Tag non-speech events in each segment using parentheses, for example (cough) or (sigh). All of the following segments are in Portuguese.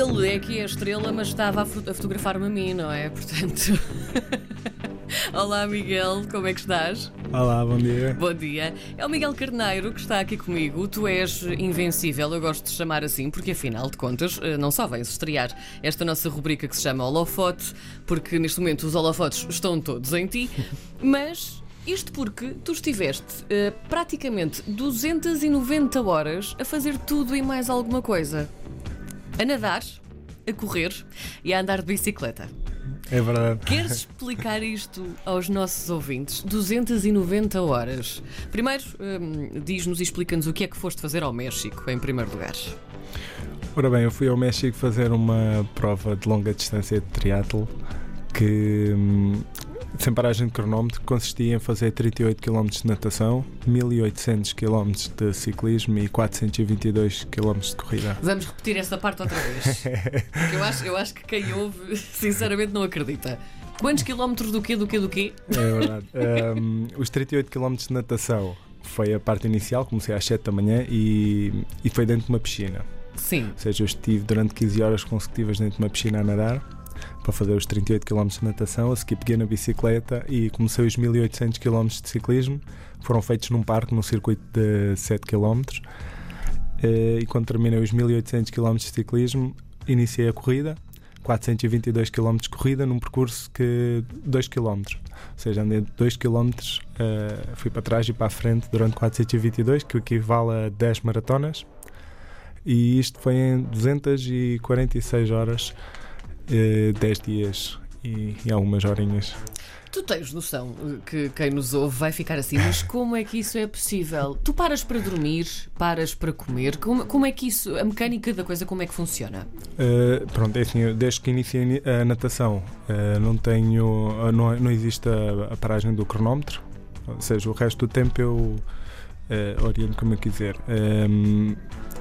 Ele é que é a estrela, mas estava a, a fotografar-me a mim, não é? (laughs) Portanto. Olá, Miguel, como é que estás? Olá, bom dia. Bom dia. É o Miguel Carneiro que está aqui comigo. Tu és invencível, eu gosto de chamar assim, porque afinal de contas, eh, não só vens estrear esta nossa rubrica que se chama Holofote, porque neste momento os holofotes estão todos em ti, (laughs) mas. Isto porque tu estiveste eh, praticamente 290 horas a fazer tudo e mais alguma coisa. A nadar, a correr e a andar de bicicleta. É verdade. Queres explicar isto aos nossos ouvintes? 290 horas. Primeiro, hum, diz-nos e explica-nos o que é que foste fazer ao México, em primeiro lugar. Ora bem, eu fui ao México fazer uma prova de longa distância de triatlo que, hum, sem paragem de cronómetro, consistia em fazer 38 km de natação, 1800 km de ciclismo e 422 km de corrida. Vamos repetir essa parte outra vez. (laughs) Eu acho, eu acho que quem ouve, sinceramente, não acredita. Quantos quilómetros do quê, do quê, do quê? É verdade. Hum, os 38 km de natação foi a parte inicial, comecei às 7 da manhã e, e foi dentro de uma piscina. Sim. Ou seja, eu estive durante 15 horas consecutivas dentro de uma piscina a nadar para fazer os 38 km de natação. A seguir peguei na bicicleta e comecei os 1800 km de ciclismo. Foram feitos num parque, num circuito de 7 km. Eh, E quando terminei os 1800 km de ciclismo, iniciei a corrida. 422 km de corrida num percurso que 2 km. Ou seja, andei 2 km, eh, fui para trás e para a frente durante 422, que equivale a 10 maratonas. E isto foi em 246 horas, eh, 10 dias e, e algumas horinhas. Tu tens noção eh, que quem nos ouve vai ficar assim, mas (laughs) como é que isso é possível? Tu paras para dormir, paras para comer, como, como é que isso, a mecânica da coisa, como é que funciona? Eh, pronto, é assim, desde que iniciei a natação eh, não tenho, eh, não, não existe a, a paragem do cronómetro, ou seja, o resto do tempo eu eh, oriento como eu quiser. Ehm,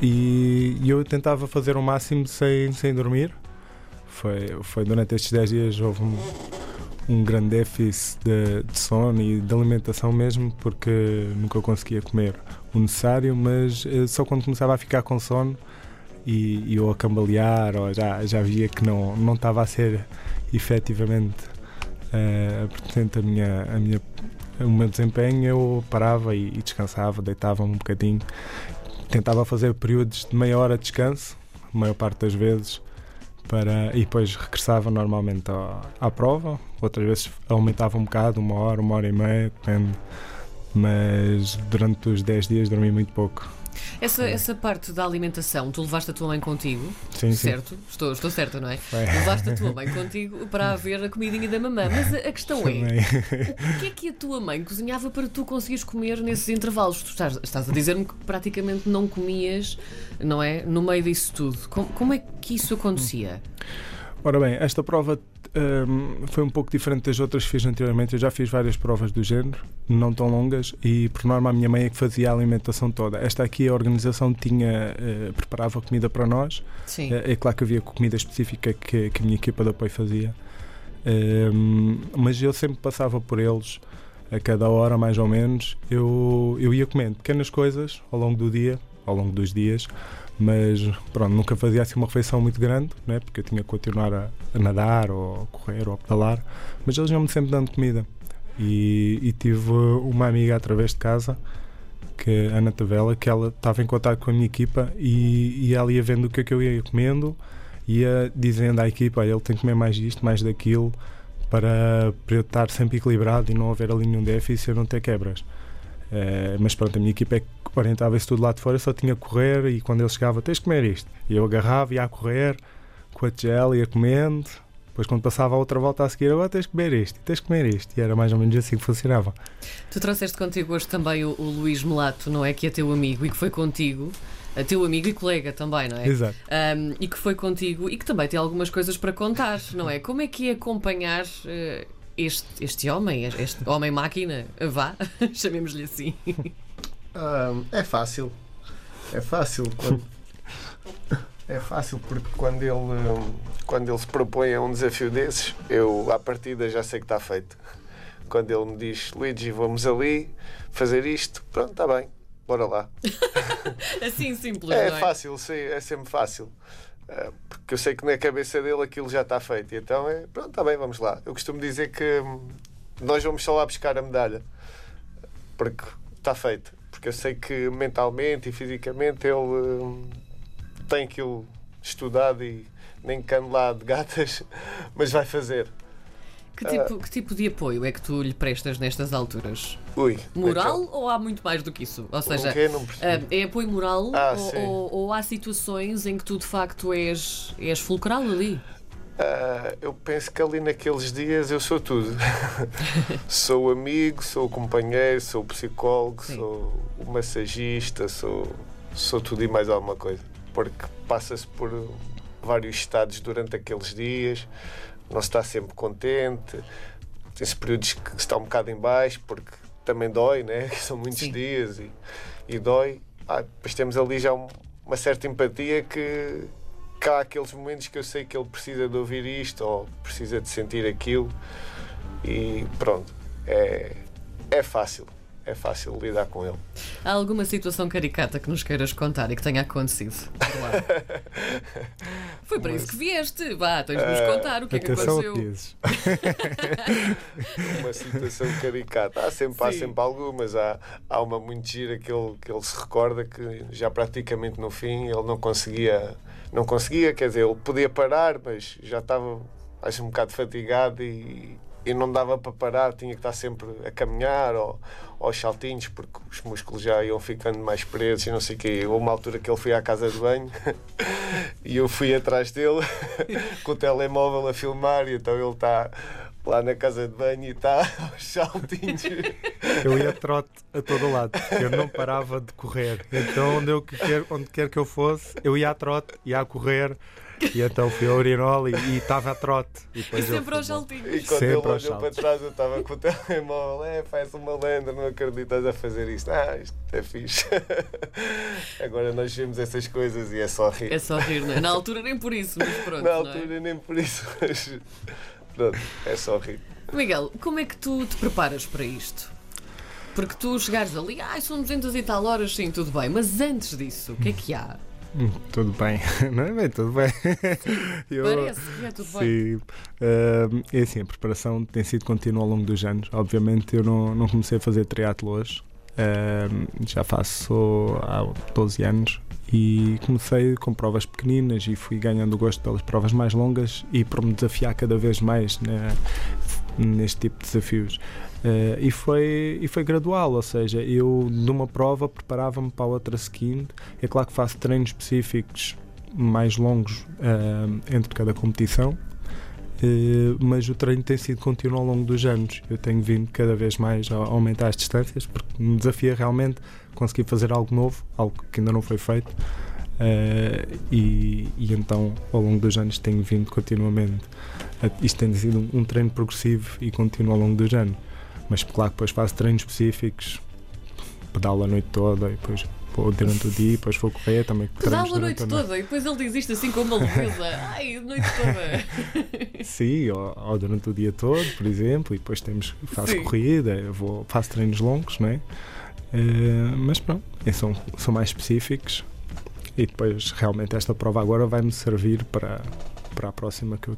e, e eu tentava fazer o máximo sem, sem dormir. Foi, foi durante estes 10 dias houve um, um grande déficit de, de sono e de alimentação mesmo, porque nunca conseguia comer o necessário, mas eh, só quando começava a ficar com sono e, e eu a cambalear, ou já, já via que não, não estava a ser efetivamente portanto, a minha, a minha, o meu desempenho, eu parava e, e descansava, deitava-me um bocadinho, tentava fazer períodos de meia hora de descanso, a maior parte das vezes, para, e depois regressava normalmente à, à prova, outras vezes aumentava um bocado, uma hora, uma hora e meia, depende. Mas durante os 10 dias dormi muito pouco. Essa, essa parte da alimentação, tu levaste a tua mãe contigo, Sim, sim. certo? Estou, estou certa, não é? Foi. Levaste a tua mãe contigo para ver a comidinha da mamã. Mas a, a questão é: o que é que a tua mãe cozinhava para tu conseguires comer nesses intervalos? Tu estás, estás a dizer-me que praticamente não comias, não é? No meio disso tudo. Como, como é que isso acontecia? Ora bem, esta prova hum, foi um pouco diferente das outras que fiz anteriormente. Eu já fiz várias provas do género, não tão longas, e por norma a minha mãe é que fazia a alimentação toda. Esta aqui a organização tinha eh, preparava comida para nós. Sim. É, é claro que havia comida específica que, que a minha equipa de apoio fazia, Hum, mas eu sempre passava por eles a cada hora mais ou menos. Eu, eu ia comendo pequenas coisas ao longo do dia, ao longo dos dias, mas pronto, nunca fazia assim uma refeição muito grande, né? porque eu tinha que continuar a, a nadar ou a correr ou a pedalar, mas eles iam-me sempre dando comida. E, e tive uma amiga através de casa, que é Ana Tavela, que ela estava em contato com a minha equipa e, e ela ia vendo o que é que eu ia comendo, ia dizendo à equipa: "Olha, ele tem que comer mais isto, mais daquilo, para, para eu estar sempre equilibrado e não haver ali nenhum déficit e eu não ter quebras. Eh, mas pronto, a minha equipa é orientava isso tudo lá de fora, eu só tinha que correr e quando ele chegava, tens de comer isto. E eu agarrava, ia a correr com a gel, ia comendo. Depois, quando passava a outra volta a seguir, agora tens de comer isto, tens de comer isto. E era mais ou menos assim que funcionava. Tu trouxeste contigo hoje também o, o Luís Melato, não é? Que é teu amigo e que foi contigo, a teu amigo e colega também, não é? Exato. Um, e que foi contigo e que também tem algumas coisas para contar, não é? Como é que é acompanhar eh, este, este homem, este homem-máquina? Vá, (laughs) chamemos-lhe assim. Ah, é fácil. É fácil quando. É fácil porque quando ele, quando ele se propõe a um desafio desses, eu à partida já sei que está feito. Quando ele me diz, Luigi, vamos ali fazer isto, pronto, está bem, bora lá. (laughs) Assim simples, É é? fácil, sim, é sempre fácil. Uh, porque eu sei que na cabeça dele aquilo já está feito. E então é, pronto, está bem, vamos lá. Eu costumo dizer que hum, nós vamos só lá buscar a medalha. Porque está feito. Porque eu sei que mentalmente e fisicamente ele hum, tem aquilo estudado e nem cano lá de gatas, (laughs) mas vai fazer. Que tipo, que tipo de apoio é que tu lhe prestas nestas alturas? Ui, Moral então, ou há muito mais do que isso? Ou seja, ah, é apoio moral Ah, ou, ou- ou há situações em que tu de facto és, és fulcral ali? Ah, eu penso que ali naqueles dias eu sou tudo. (laughs) sou o amigo, sou o companheiro, sou o psicólogo, Sim. sou o massagista, sou, sou tudo e mais alguma coisa. Porque passa-se por vários estados durante aqueles dias, não se está sempre contente, tem-se períodos que está um bocado em baixo, porque também dói, né? (laughs) São muitos Sim. dias e, e dói. Ah, depois temos ali já um- uma certa empatia que, há aqueles momentos que eu sei que ele precisa de ouvir isto ou precisa de sentir aquilo e pronto, é, é fácil, é fácil lidar com ele. Há alguma situação caricata que nos queiras contar e que tenha acontecido? Lá? (laughs) Foi para isso que vieste. Vá, tens de nos Ah, contar o que é que aconteceu. (laughs) Uma situação caricata. Há sempre, há sempre algumas. Há, há uma muito gira que ele, que ele se recorda que já praticamente no fim ele não conseguia, não conseguia, quer dizer, ele podia parar, mas já estava acho um bocado fatigado e, e não dava para parar, tinha que estar sempre a caminhar ou aos saltinhos porque os músculos já iam ficando mais presos e não sei o quê. Houve uma altura que ele foi à casa de banho (laughs) e eu fui atrás dele (laughs) com o telemóvel a filmar e então ele está lá na casa de banho e está (laughs) aos saltinhos. Eu ia trote a todo lado, eu não parava de correr. Então, onde, eu quer, onde quer que eu fosse, eu ia a trote, ia a correr. E então fui ao urinol e estava a trote. E, E sempre aos saltinhos. E quando Sempre ele olhou para trás, eu estava com o telemóvel. É, faz uma lenda, não acreditas a fazer isto. Ah, isto é fixe. (laughs) Agora nós vemos essas coisas e é só rir. É só rir, não é? Na altura nem por isso, mas pronto. Na não é? altura, nem por isso. Mas pronto, é só rir. Miguel, como é que tu te preparas para isto? Porque tu chegares ali, ai, são 200 e tal horas, sim, tudo bem, mas antes disso, o que é que há? (laughs) Tudo bem, (laughs) não é bem? Tudo bem. Eu- Parece que é tudo bem. Sim. Ahm, é assim, a preparação tem sido contínua ao longo dos anos. Obviamente, eu não, não comecei a fazer triatlo hoje. Ahm, já faço há 12 anos e comecei com provas pequeninas e fui ganhando gosto pelas provas mais longas e por me desafiar cada vez mais né, neste tipo de desafios. Eh, e, foi, e foi gradual, ou seja, eu numa prova preparava-me para a outra seguinte. É claro que faço treinos específicos mais longos eh, entre cada competição, eh, mas o treino tem sido contínuo ao longo dos anos. Eu tenho vindo cada vez mais a aumentar as distâncias porque me desafia realmente conseguir fazer algo novo, algo que ainda não foi feito. eh, e, e então, ao longo dos anos, tenho vindo continuamente. Isto tem sido um, treino progressivo e contínuo ao longo dos anos. Mas, claro, que depois faço treinos específicos, pedalo a noite toda e depois durante o dia, e depois vou correr também. Treinos a noite toda e depois ele diz isto assim com uma leveza. (laughs) Ai, a noite toda. (laughs) Sim, ou, ou durante o dia todo, por exemplo, e depois temos, faço Sim. corrida, vou, faço treinos longos, não é? Eh, mas pronto, esses são, são mais específicos e depois realmente esta prova agora vai-me servir para, para a próxima que eu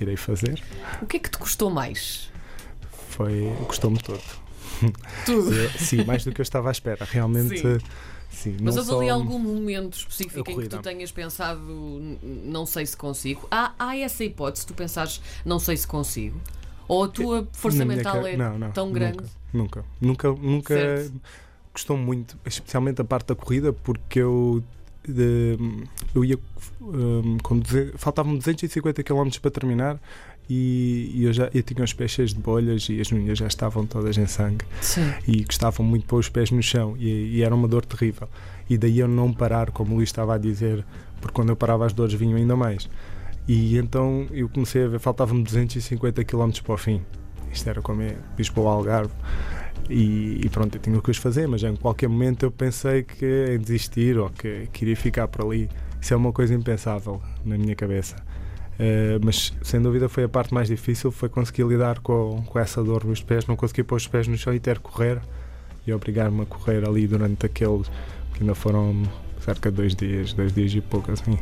irei fazer. O que é que te custou mais? Foi, gostou-me todo. Tudo. Eh, Sim, mais do que eu estava à espera. Realmente, Sim. sim. Mas houve só... ali algum momento específico em que tu tenhas pensado, "N- não sei se consigo? Há, há essa hipótese, tu pensares, não sei se consigo? Ou a tua força mental ca- é não, não, tão nunca, grande? Nunca, nunca, nunca Certo. gostou muito, especialmente a parte da corrida, porque eu, de- eu ia hum, com faltavam 250 km para terminar e, e eu já eu tinha os pés cheios de bolhas e as unhas já estavam todas em sangue Sim. e gostavam muito de pôr os pés no chão e, e era uma dor terrível. E daí eu não parar, como o Luís estava a dizer, porque quando eu parava as dores vinham ainda mais. E então eu comecei a ver, faltavam-me 250 km para o fim. Isto era como é ao Algarve. E, e pronto, eu tinha o que os fazer, mas em qualquer momento eu pensei que em desistir ou que, que iria ficar por ali. Isso é uma coisa impensável na minha cabeça. Eh, mas sem dúvida foi a parte mais difícil, foi conseguir lidar com, com essa dor nos pés, não conseguir pôr os pés no chão e ter que correr e obrigar-me a correr ali durante aqueles que ainda foram cerca de dois dias, dois dias e pouco assim.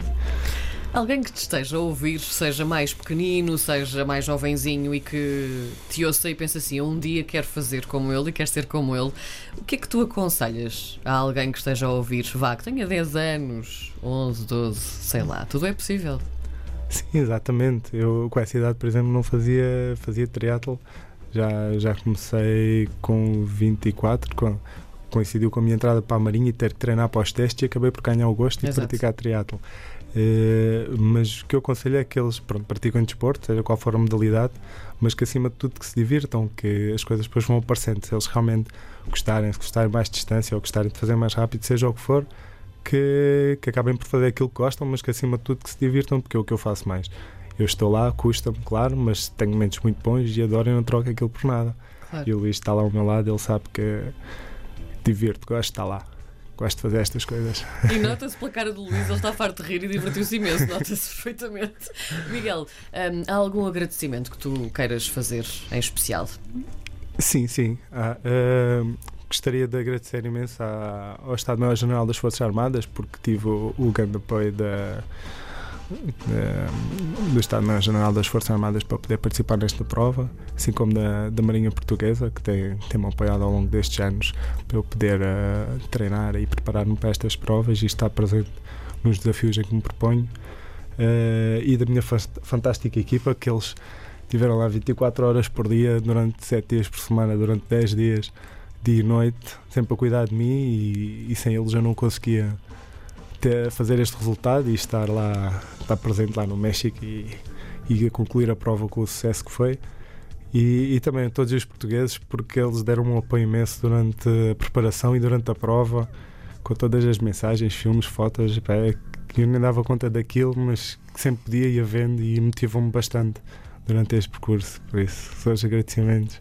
Alguém que te esteja a ouvir, seja mais pequenino, seja mais jovenzinho e que te ouça e pensa assim: um dia quero fazer como ele e quero ser como ele, o que é que tu aconselhas a alguém que esteja a ouvir? Vá, que tenha 10 anos, 11, 12, sei lá, tudo é possível. Sim, exatamente. Eu com essa idade, por exemplo, não fazia, fazia triatlo. Já, já comecei com 24, com, coincidiu com a minha entrada para a Marinha e ter que treinar para os testes e acabei por ganhar o gosto Exato. e praticar triatlo. Uh, mas o que eu aconselho é que eles pronto, praticam desporto, seja qual for a modalidade, mas que acima de tudo que se divirtam, que as coisas depois vão aparecendo. Se eles realmente gostarem, se gostarem mais de distância ou gostarem de fazer mais rápido, seja o que for, que, que acabem por fazer aquilo que gostam, mas que acima de tudo que se divirtam, porque é o que eu faço mais. Eu estou lá, custa-me, claro, mas tenho momentos muito bons e adoro e não troco aquilo por nada. Claro. E o Luís está lá ao meu lado, ele sabe que divirto, gosto de estar lá. Gosto de fazer estas coisas. E nota-se pela cara do Luís, ele está farto de rir e divertiu-se imenso, nota-se perfeitamente. Miguel, hum, há algum agradecimento que tu queiras fazer em especial? Sim, sim. Ah, ah, gostaria de agradecer imenso à- ao Estado-Maior-General das Forças Armadas porque tive o, o grande apoio da, do Estado-Maior-General das Forças Armadas para poder participar nesta prova, assim como da, da Marinha Portuguesa, que tem- tem-me apoiado ao longo destes anos para eu poder ah, treinar e preparar-me para estas provas e estar presente nos desafios em que me proponho. Ah, e da minha fantástica equipa, que eles tiveram lá 24 horas por dia, durante 7 dias por semana, durante 10 dias, dia e noite, sempre a cuidar de mim e, e sem eles eu não conseguia ter- fazer este resultado e estar lá, estar presente lá no México e, e concluir a prova com o sucesso que foi. E, e também a todos os portugueses, porque eles deram um apoio imenso durante a preparação e durante a prova, com todas as mensagens, filmes, fotos, pá, é que eu nem dava conta daquilo, mas que sempre podia ia vendo e motivou-me bastante durante este percurso. Por isso, só os agradecimentos.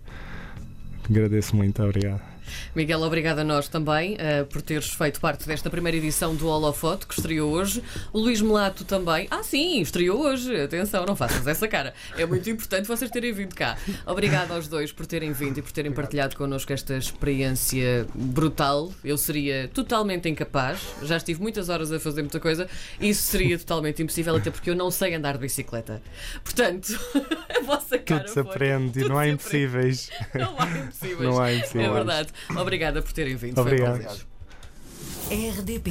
Agradeço muito, obrigado. Miguel, obrigado a nós também eh, por teres feito parte desta primeira edição do Holofote, que estreou hoje. O Luís Melato também. Ah, sim, estreou hoje. Atenção, não faças essa cara. É muito importante vocês terem vindo cá. Obrigado aos dois por terem vindo e por terem partilhado connosco esta experiência brutal. Eu seria totalmente incapaz. Já estive muitas horas a fazer muita coisa. Isso seria totalmente impossível, até porque eu não sei andar de bicicleta. Portanto, (laughs) a vossa cara. Tudo se foi- aprende tudo não há. Não há impossíveis. Não há impossíveis. É verdade. Obrigada por terem vindo. Foi um Obrigado. prazer. RDP